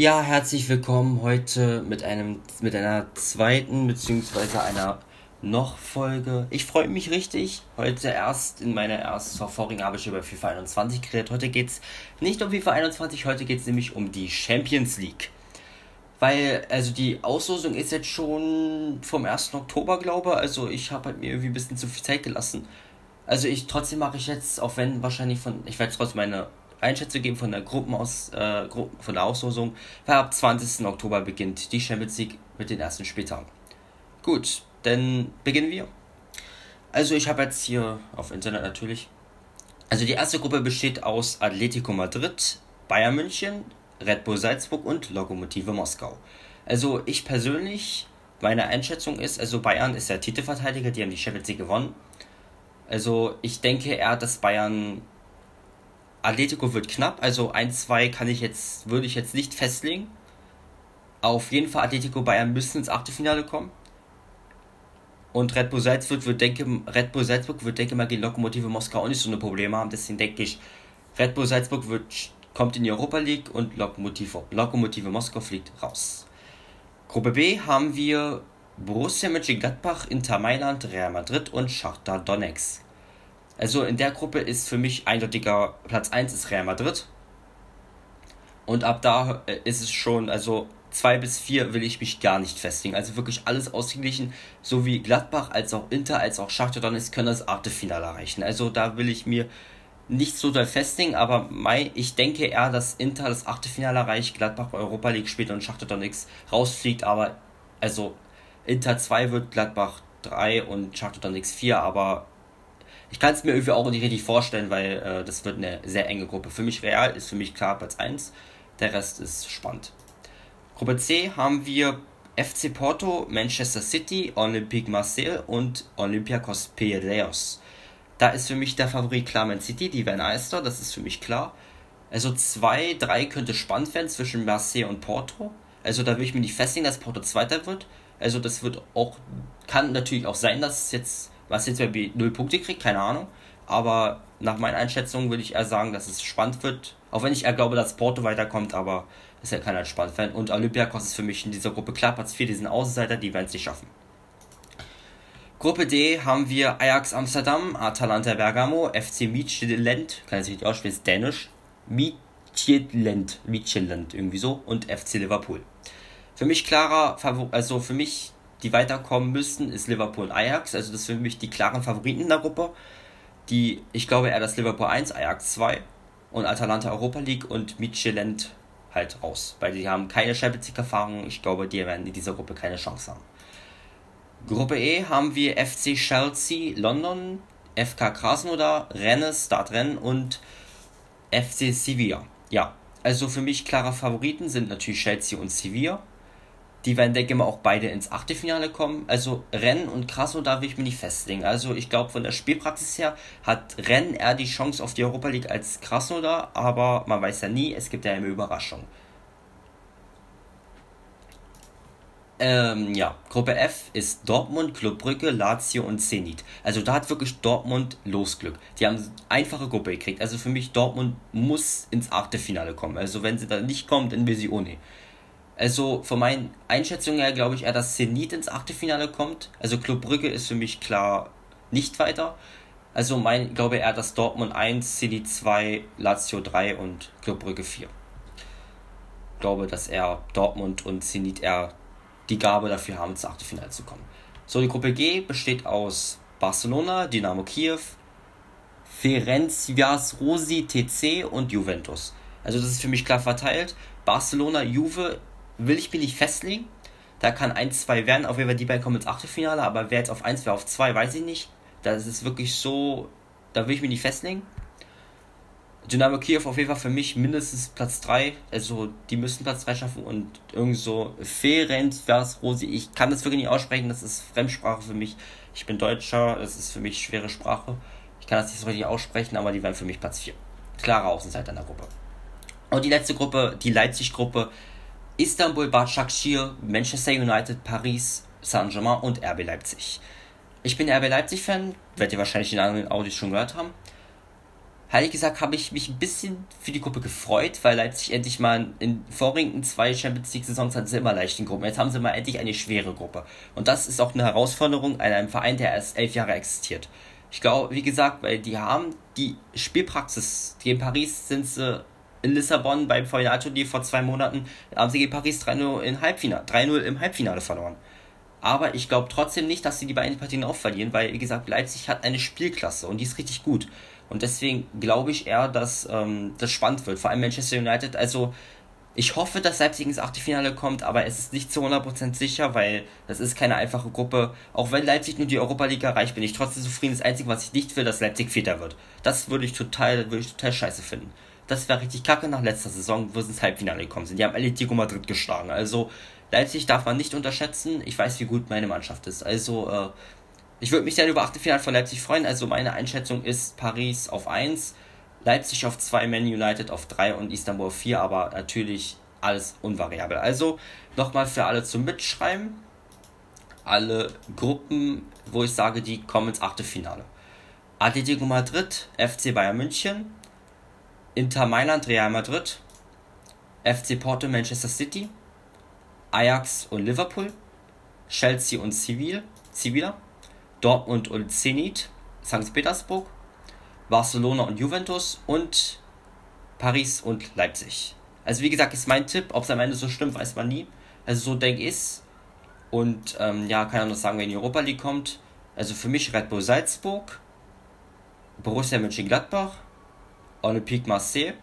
Ja, herzlich willkommen heute mit einem mit einer zweiten beziehungsweise einer noch Folge. Ich freue mich richtig. Heute erst in meiner ersten vorigen habe ich über FIFA 21 geredet. Heute geht es nicht um FIFA 21, heute geht es nämlich um die Champions League. Weil, also die Auslosung ist jetzt schon vom 1. Oktober, glaube ich. Also ich habe halt mir irgendwie ein bisschen zu viel Zeit gelassen. Also ich trotzdem mache ich jetzt, auch wenn wahrscheinlich von, ich werde trotzdem meine Einschätzung geben von der Gruppenaus, äh, von der Auslosung, weil ab 20. Oktober beginnt die Champions League mit den ersten Spieltagen. Gut, dann beginnen wir. Also ich habe jetzt hier auf Internet natürlich. Also die erste Gruppe besteht aus Atletico Madrid, Bayern München, Red Bull Salzburg und Lokomotive Moskau. Also ich persönlich, meine Einschätzung ist, also Bayern ist der Titelverteidiger, die haben die Champions League gewonnen. Also ich denke eher, dass Bayern Atletico wird knapp, also 1-2 kann ich jetzt, würde ich jetzt nicht festlegen. Auf jeden Fall Atletico Bayern müssen ins Achtelfinale kommen. Und Red Bull Salzburg wird, denke, Red Bull Salzburg wird, denke mal, gegen Lokomotive Moskau auch nicht so eine Probleme haben. Deswegen denke ich, Red Bull Salzburg wird, kommt in die Europa League und Lokomotive, Lokomotive Moskau fliegt raus. Gruppe B haben wir Borussia Mönchengladbach, Inter Mailand, Real Madrid und Schachter Donetsk. Also in der Gruppe ist für mich eindeutiger Platz 1 ist Real Madrid. Und ab da äh, ist es schon, also 2 bis 4 will ich mich gar nicht festlegen. Also wirklich alles ausgeglichen. So wie Gladbach als auch Inter als auch Schachter Donetsk können das Achtelfinale erreichen. Also da will ich mir nicht so doll festlegen, aber mein, ich denke eher, dass Inter das Achtelfinale erreicht, Gladbach Europa League spielt und Schachter Donetsk rausfliegt, aber also Inter 2 wird Gladbach 3 und Schachter Donetsk 4, aber ich kann es mir irgendwie auch nicht richtig vorstellen, weil äh, das wird eine sehr enge Gruppe. Für mich Real ist für mich klar Platz 1, der Rest ist spannend. Gruppe C haben wir FC Porto, Manchester City, Olympique Marseille und Olympiakos Piraeus. Da ist für mich der Favorit klar Man City, die werden Eister, das ist für mich klar. Also 2, 3 könnte spannend werden zwischen Marseille und Porto. Also da will ich mir nicht festlegen, dass Porto Zweiter wird. Also das wird auch, kann natürlich auch sein, dass es jetzt, was jetzt bei 0 Punkte kriegt, keine Ahnung. Aber nach meinen Einschätzungen würde ich eher sagen, dass es spannend wird. Auch wenn ich eher glaube, dass Porto weiterkommt, aber ist ja keiner Sportfan. Und Olympiakos ist für mich in dieser Gruppe klar Platz 4, die sind Außenseiter, die werden es nicht schaffen. Gruppe D haben wir Ajax Amsterdam, Atalanta Bergamo, FC Midtjylland, kann ich nicht aussprechen, ist dänisch, Midtjylland, Midtjylland irgendwie so und FC Liverpool. Für mich klarer, also für mich, die weiterkommen müssen, ist Liverpool und Ajax, also das sind für mich die klaren Favoriten in der Gruppe. Die, ich glaube eher, dass Liverpool 1, Ajax 2 und Atalanta Europa League und Midtjylland halt raus, weil die haben keine Champions League Erfahrung. Ich glaube, die werden in dieser Gruppe keine Chance haben. Gruppe E haben wir FC Chelsea London, FK Krasnodar, Rennes, Startrennen und FC Sevilla. Ja, also für mich klare Favoriten sind natürlich Chelsea und Sevilla. Die werden, denke ich mal, auch beide ins Achtelfinale kommen. Also Rennen und Krasnodar will ich mir nicht festlegen. Also ich glaube, von der Spielpraxis her hat Rennen eher die Chance auf die Europa League als Krasnodar, aber man weiß ja nie, es gibt ja eine Überraschung. Ähm, ja, Gruppe F ist Dortmund, Club Brügge, Lazio und Zenit. Also da hat wirklich Dortmund Losglück. Die haben einfache Gruppe gekriegt. Also für mich, Dortmund muss ins Achtelfinale kommen. Also wenn sie da nicht kommt, dann will sie ohne. Also von meinen Einschätzungen her glaube ich eher, dass Zenit ins Achtelfinale kommt. Also Club Brügge ist für mich klar nicht weiter. Also mein glaube eher, dass Dortmund 1, Zenit 2, Lazio 3 und Club Brügge 4. Ich glaube, dass er Dortmund und Zenit eher die Gabe dafür haben, ins Achtelfinale zu kommen. So, die Gruppe G besteht aus Barcelona, Dynamo Kiew, Ferencváros Rosi TC und Juventus. Also das ist für mich klar verteilt. Barcelona, Juve will ich mir nicht festlegen. Da kann 1, 2 werden. Auf jeden Fall die beiden kommen ins Achtelfinale. Aber wer jetzt auf 1, wer auf 2, weiß ich nicht. Das ist wirklich so. Da will ich mich nicht festlegen. Dynamo Kiew auf jeden Fall für mich mindestens Platz 3. Also die müssen Platz 3 schaffen und irgend so Ferenc Rosi. Ich kann das wirklich nicht aussprechen. Das ist Fremdsprache für mich. Ich bin Deutscher. Das ist für mich schwere Sprache. Ich kann das nicht so richtig aussprechen, aber die werden für mich Platz 4. Klare Außenseiter in der Gruppe. Und die letzte Gruppe, die Leipzig-Gruppe, Istanbul, Başakşehir, Manchester United, Paris, Saint-Germain und RB Leipzig. Ich bin RB Leipzig-Fan, werdet ihr wahrscheinlich in anderen Audios schon gehört haben. Heilig gesagt habe ich mich ein bisschen für die Gruppe gefreut, weil Leipzig endlich mal in vorigen zwei Champions League Saisons hatten sie immer leichten Gruppen. Jetzt haben sie mal endlich eine schwere Gruppe. Und das ist auch eine Herausforderung an einem Verein, der erst elf Jahre existiert. Ich glaube, wie gesagt, weil die haben die Spielpraxis. Gegen Paris sind sie in Lissabon beim Finalturnier vor zwei Monaten, haben sie gegen Paris 3-0 im Halbfinale, 3-0 im Halbfinale verloren. Aber ich glaube trotzdem nicht, dass sie die beiden Partien auch verlieren, weil, wie gesagt, Leipzig hat eine Spielklasse und die ist richtig gut. Und deswegen glaube ich eher, dass ähm, das spannend wird. Vor allem Manchester United. Also ich hoffe, dass Leipzig ins Achtelfinale kommt, aber es ist nicht zu 100% sicher, weil das ist keine einfache Gruppe. Auch wenn Leipzig nur die Europa League erreicht, bin ich trotzdem zufrieden. Das Einzige, was ich nicht will, dass Leipzig Vierter wird. Das würde ich total, würde ich total scheiße finden. Das wäre richtig kacke nach letzter Saison, wo sie ins Halbfinale gekommen sind. Die haben Atletico Madrid geschlagen. Also Leipzig darf man nicht unterschätzen. Ich weiß, wie gut meine Mannschaft ist. Also äh, ich würde mich sehr über Achtelfinale von Leipzig freuen. Also meine Einschätzung ist Paris auf 1, Leipzig auf 2, Man United auf 3 und Istanbul auf 4, aber natürlich alles unvariabel. Also nochmal für alle zum Mitschreiben. Alle Gruppen, wo ich sage, die kommen ins Achtelfinale. Atletico Madrid, FC Bayern München, Inter Mailand, Real Madrid, FC Porto, Manchester City, Ajax und Liverpool, Chelsea und Sevilla, Sevilla Dortmund und Zenit, St. Petersburg, Barcelona und Juventus und Paris und Leipzig. Also wie gesagt, ist mein Tipp. Ob es am Ende so stimmt, weiß man nie. Also so denke ich Und ähm, ja, kann auch noch sagen, wenn die Europa League kommt. Also für mich Red Bull Salzburg, Borussia Mönchengladbach, Olympique Marseille,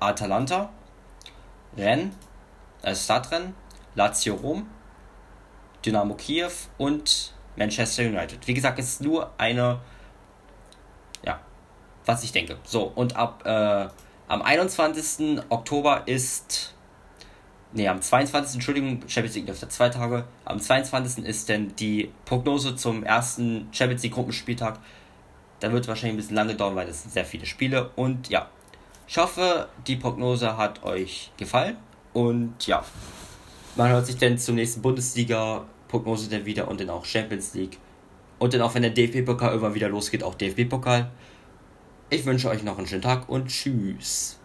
Atalanta, Rennes, äh Stadtrennen, Lazio Rom, Dynamo Kiew und Manchester United. Wie gesagt, es ist nur eine, ja, was ich denke. So, und ab äh, am 21. Oktober ist, nee, am 22. Entschuldigung, Champions League läuft zwei Tage. Am 22. ist denn die Prognose zum ersten Champions League Gruppenspieltag. Da wird wahrscheinlich ein bisschen lange dauern, weil es sind sehr viele Spiele. Und ja, ich hoffe, die Prognose hat euch gefallen. Und ja, man hört sich dann zur nächsten Bundesliga-Prognose dann wieder und dann auch Champions League. Und dann auch, wenn der DFB-Pokal irgendwann wieder losgeht, auch DFB-Pokal. Ich wünsche euch noch einen schönen Tag und tschüss.